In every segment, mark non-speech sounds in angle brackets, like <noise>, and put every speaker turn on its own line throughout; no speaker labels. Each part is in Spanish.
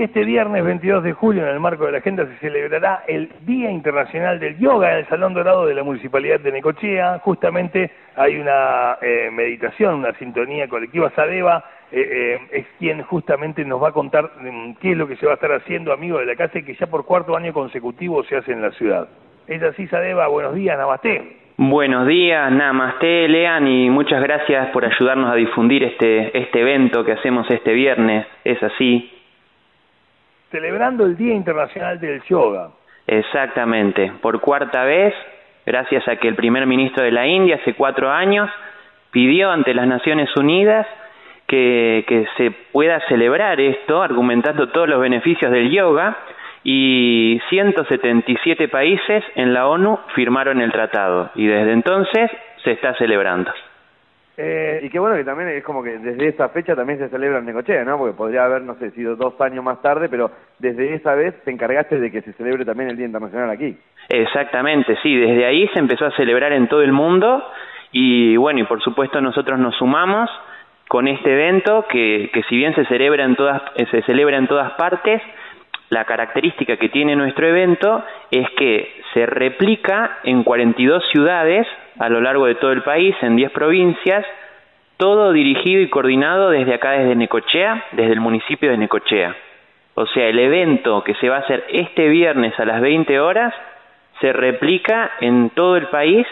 Este viernes 22 de julio, en el marco de la agenda, se celebrará el Día Internacional del Yoga en el Salón Dorado de la Municipalidad de Necochea. Justamente hay una eh, meditación, una sintonía colectiva. Sadeva eh, eh, es quien justamente nos va a contar mm, qué es lo que se va a estar haciendo, amigo de la casa, y que ya por cuarto año consecutivo se hace en la ciudad. Es así, Sadeva, buenos días, namaste.
Buenos días, namaste, Lean, y muchas gracias por ayudarnos a difundir este, este evento que hacemos este viernes. Es así
celebrando el Día Internacional del Yoga.
Exactamente, por cuarta vez, gracias a que el primer ministro de la India hace cuatro años pidió ante las Naciones Unidas que, se pueda celebrar esto, argumentando todos los beneficios del yoga, y 177 países en la ONU firmaron el tratado, y desde entonces se está celebrando.
Eh, y qué bueno que también es como que desde esa fecha también se celebra en Necochea, ¿no? Porque podría haber, no sé, sido dos años más tarde, pero desde esa vez te encargaste de que se celebre también el Día Internacional aquí.
Exactamente, sí, desde ahí se empezó a celebrar en todo el mundo y bueno, y por supuesto nosotros nos sumamos con este evento que, que si bien se celebra en todas, eh, se celebra en todas partes, la característica que tiene nuestro evento es que se replica en 42 ciudades a lo largo de todo el país, en 10 provincias, todo dirigido y coordinado desde acá, desde Necochea, desde el municipio de Necochea. O sea, el evento que se va a hacer este viernes a las 20 horas se replica en todo el país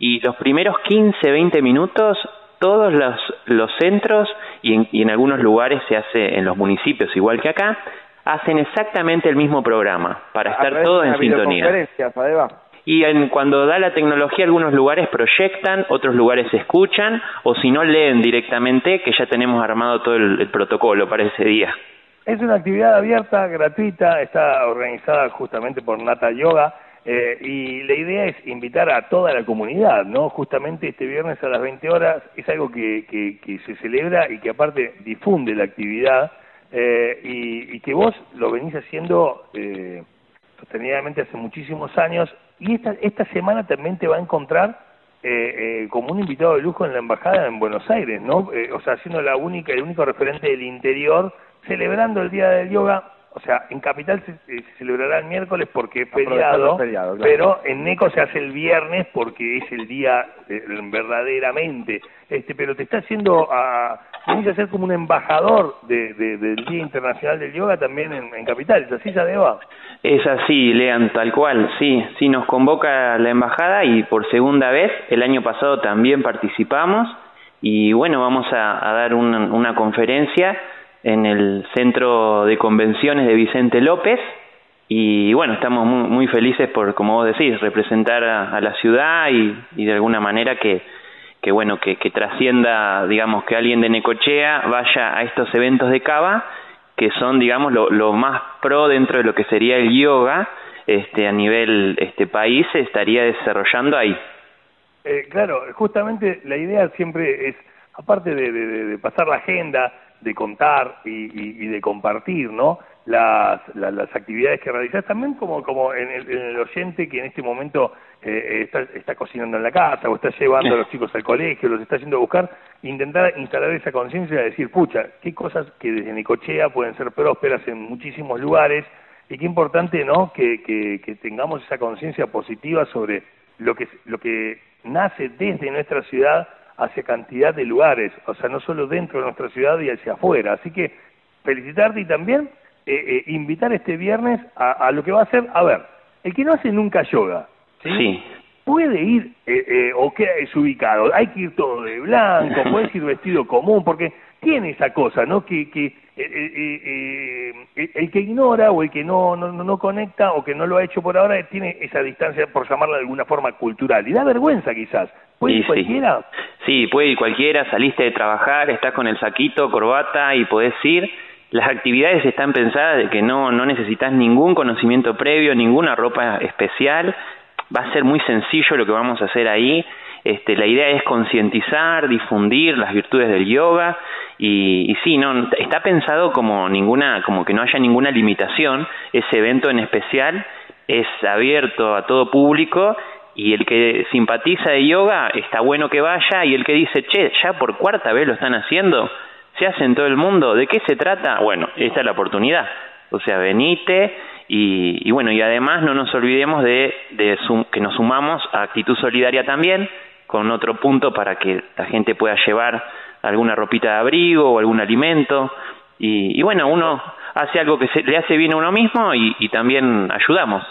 y los primeros 15, 20 minutos todos los, los centros y en, y en algunos lugares se hace en los municipios igual que acá, hacen exactamente el mismo programa para estar todos en sintonía. Y en, cuando da la tecnología, algunos lugares proyectan, otros lugares escuchan, o si no leen directamente, que ya tenemos armado todo el, protocolo para ese día.
Es una actividad abierta, gratuita, está organizada justamente por Nata Yoga. Eh, y la idea es invitar a toda la comunidad, ¿no? Justamente este viernes a las 20 horas es algo que, que, que se celebra y que aparte difunde la actividad eh, y, que vos lo venís haciendo eh, sostenidamente hace muchísimos años y esta, esta semana también te va a encontrar eh, eh, como un invitado de lujo en la embajada en Buenos Aires, ¿no? Eh, o sea, siendo la única, el único referente del interior, celebrando el Día del Yoga o sea, en Capital se, celebrará el miércoles porque es feriado, pero en Neco se hace el viernes porque es el día verdaderamente. Este, pero te está haciendo a, venís a ser como un embajador de, del Día Internacional del Yoga también en, Capital, ¿es así, Sadeva?
Es así, Lean, tal cual, sí, sí nos convoca la embajada y por segunda vez, el año pasado también participamos y bueno, vamos a, dar una conferencia en el Centro de Convenciones de Vicente López y bueno, estamos muy, muy felices por, como vos decís, representar a, la ciudad y, de alguna manera que, que bueno, que, que, trascienda, digamos, que alguien de Necochea vaya a estos eventos de Cava, que son, digamos, lo, lo más pro dentro de lo que sería el yoga, este, a nivel este país, se estaría desarrollando ahí.
Eh, claro, justamente la idea siempre es, aparte de, de, de pasar la agenda, de contar y, de compartir, ¿no? Las, las, actividades que realizás, también como, como en, el, oyente que en este momento eh, está, está, cocinando en la casa o está llevando a los chicos al colegio, los está a buscar, intentar instalar esa conciencia de decir, pucha, qué cosas que desde Nicochea pueden ser prósperas en muchísimos lugares y qué importante, ¿no?, que, que, que tengamos esa conciencia positiva sobre lo que, lo que nace desde nuestra ciudad hacia cantidad de lugares, o sea, no solo dentro de nuestra ciudad y hacia afuera. Así que felicitarte y también eh, eh, invitar este viernes a, lo que va a ser, a ver, el que no hace nunca yoga, ¿sí? Puede ir eh, o queda desubicado, hay que ir todo de blanco, <laughs> puede ir vestido común, porque tiene esa cosa, ¿no? Que, que, el que ignora o el que no, no, no conecta o que no lo ha hecho por ahora tiene esa distancia, por llamarla de alguna forma, cultural. Y da vergüenza quizás. ¿Puede ir cualquiera?
Sí. puede ir cualquiera, saliste de trabajar, estás con el saquito, corbata y podés ir. Las actividades están pensadas de que no, no necesitas ningún conocimiento previo, ninguna ropa especial. Va a ser muy sencillo lo que vamos a hacer ahí. Este, la idea es concientizar, difundir las virtudes del yoga y, y, sí, no está pensado como ninguna, como que no haya ninguna limitación. Ese evento en especial es abierto a todo público y el que simpatiza de yoga está bueno que vaya y el que dice, che, ya por cuarta vez lo están haciendo, se hace en todo el mundo, ¿de qué se trata? Bueno, esta es la oportunidad. O sea, venite y, y bueno, y además no nos olvidemos de, de que nos sumamos a actitud solidaria también, con otro punto para que la gente pueda llevar alguna ropita de abrigo o algún alimento. Y, y bueno, uno hace algo que se, le hace bien a uno mismo y, también ayudamos.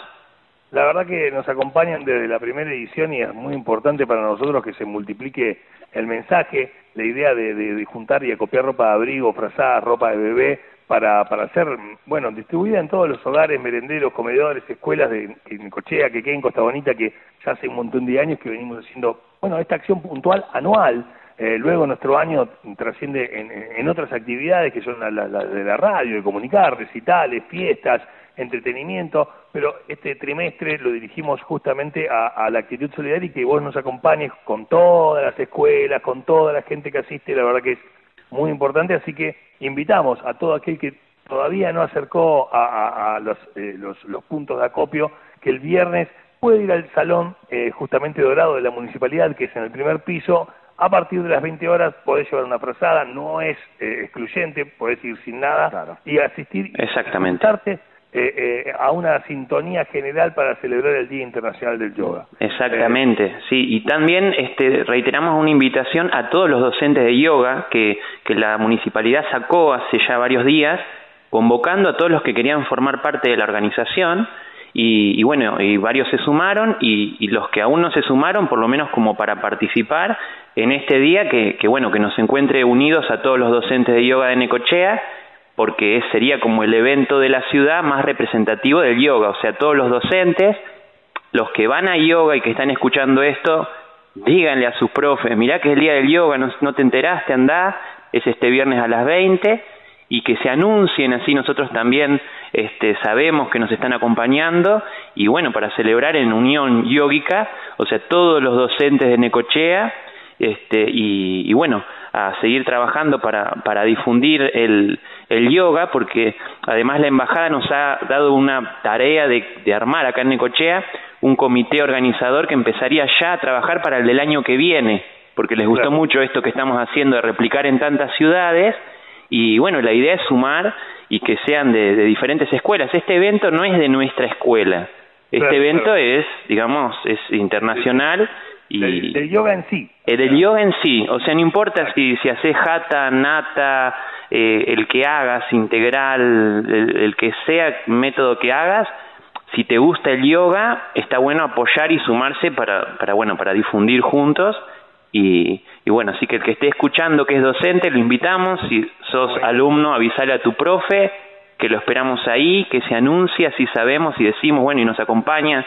La verdad que nos acompañan desde la primera edición y es muy importante para nosotros que se multiplique el mensaje, la idea de, de, juntar y acopiar ropa de abrigo, frazada, ropa de bebé, para, para hacer, bueno, distribuida en todos los hogares, merenderos, comedores, escuelas de, en Cochea, que quede en Costa Bonita, que ya hace un montón de años que venimos haciendo, bueno, esta acción puntual anual, eh, luego nuestro año trasciende en, otras actividades que son las la, de la radio, de comunicar, recitales, fiestas, entretenimiento, pero este trimestre lo dirigimos justamente a, a, la actitud solidaria y que vos nos acompañes con todas las escuelas, con toda la gente que asiste, la verdad que es muy importante, así que invitamos a todo aquel que todavía no acercó a, a, los, eh, los, los, puntos de acopio, que el viernes puede ir al salón eh, justamente dorado de la municipalidad, que es en el primer piso, a partir de las 20 horas podés llevar una frazada, no es eh, excluyente, podés ir sin nada y asistir
Exactamente.
Eh, a una sintonía general para celebrar el Día Internacional del Yoga.
Exactamente, sí, y también este, reiteramos una invitación a todos los docentes de yoga que, que la municipalidad sacó hace ya varios días, convocando a todos los que querían formar parte de la organización, y, y, bueno, y varios se sumaron y, los que aún no se sumaron, por lo menos como para participar en este día, que, que bueno, que nos encuentre unidos a todos los docentes de yoga de Necochea, porque sería como el evento de la ciudad más representativo del yoga, o sea, todos los docentes, los que van a yoga y que están escuchando esto, díganle a sus profes, mirá que es el día del yoga, no, no te enteraste, andá, es este viernes a las 20, y que se anuncien, así nosotros también este, sabemos que nos están acompañando y bueno, para celebrar en unión yógica, o sea, todos los docentes de Necochea este, y, y bueno, a seguir trabajando para, para difundir el, el yoga, porque además la embajada nos ha dado una tarea de, de armar acá en Necochea un comité organizador que empezaría ya a trabajar para el del año que viene, porque les gustó mucho esto que estamos haciendo de replicar en tantas ciudades y bueno, la idea es sumar y que sean de, de diferentes escuelas. Este evento no es de nuestra escuela, este evento es, digamos, es internacional y
del, yoga en sí.
Eh, del yoga en sí, o sea, no importa si, si haces jata, nata, eh, el que hagas, integral, el, el que sea método que hagas, si te gusta el yoga, está bueno apoyar y sumarse para, para bueno, para difundir juntos y, y, bueno, así que el que esté escuchando que es docente, lo invitamos. Si sos alumno, avisale a tu profe que lo esperamos ahí, que se anuncia, si sabemos y decimos, bueno, y nos acompaña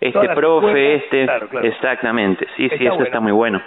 este profe, este. Exactamente, sí, sí, eso está muy bueno.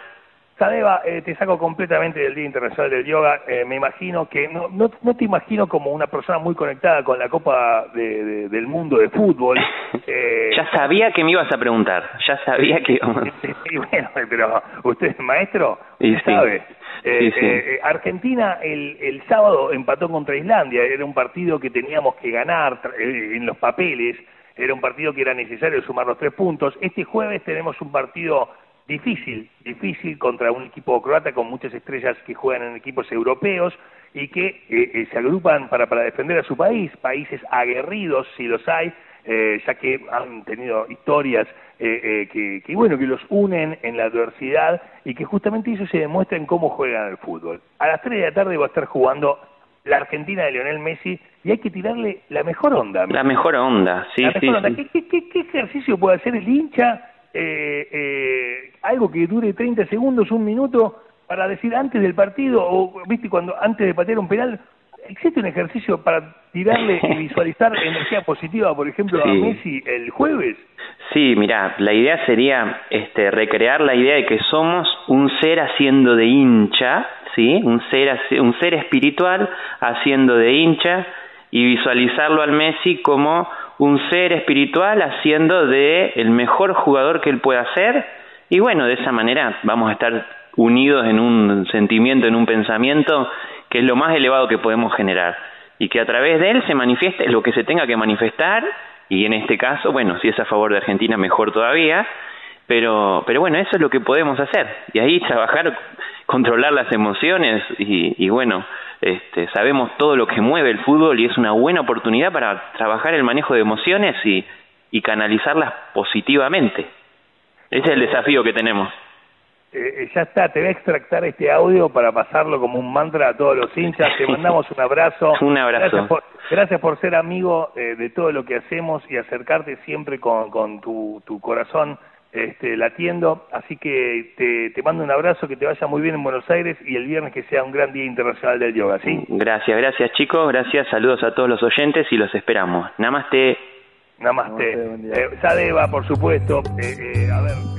Sadeva, eh, te saco completamente del Día Internacional del Yoga. Eh, me imagino que, no, no, no, te imagino como una persona muy conectada con la Copa de, de, del Mundo de Fútbol. <laughs>
Eh, ya sabía que me ibas a preguntar, ya sabía que... <laughs>
sí, bueno, pero usted es maestro, y sabe. Eh, eh, Argentina el, el sábado empató contra Islandia, era un partido que teníamos que ganar en los papeles, era un partido que era necesario sumar los tres puntos. Este jueves tenemos un partido difícil, difícil contra un equipo croata con muchas estrellas que juegan en equipos europeos y que eh, eh, se agrupan para, para defender a su país, países aguerridos si los hay, eh, ya que han tenido historias eh, eh, que, que, bueno, que los unen en la adversidad y que justamente eso se demuestra en cómo juegan al fútbol. A las 3 de la tarde va a estar jugando la Argentina de Lionel Messi y hay que tirarle la mejor onda.
La mejor onda, sí, sí,
sí. ¿Qué, qué, ¿Qué, ejercicio puede hacer el hincha eh, eh, algo que dure 30 segundos, un minuto, para decir antes del partido, o viste, cuando antes de patear un penal, ¿existe un ejercicio para tirarle y <laughs> visualizar energía positiva, por ejemplo, a Messi el jueves?
Sí, mira, la idea sería este, recrear la idea de que somos un ser haciendo de hincha, ¿sí? Un ser, un ser espiritual haciendo de hincha y visualizarlo al Messi como un ser espiritual haciendo de el mejor jugador que él pueda ser. Y bueno, de esa manera vamos a estar unidos en un sentimiento, en un pensamiento que es lo más elevado que podemos generar. Y que a través de él se manifieste lo que se tenga que manifestar. Y en este caso, bueno, si es a favor de Argentina mejor todavía, pero pero bueno, eso es lo que podemos hacer. Y ahí trabajar controlar las emociones y, y bueno, este, sabemos todo lo que mueve el fútbol y es una buena oportunidad para trabajar el manejo de emociones y, y canalizarlas positivamente. Ese es el desafío que tenemos.
Eh, eh, ya está, te voy a extractar este audio para pasarlo como un mantra a todos los hinchas. Te mandamos un abrazo. <laughs>
un abrazo.
Gracias por, ser amigo eh, de todo lo que hacemos y acercarte siempre con, con tu, tu corazón este, latiendo. Así que te, te mando un abrazo, que te vaya muy bien en Buenos Aires y el viernes que sea un gran día internacional del yoga, ¿sí?
Gracias, gracias chicos, gracias, saludos a todos los oyentes y los esperamos. Namaste.
Namaste. Namaste eh, Sadeva, por supuesto. Eh, eh, a ver.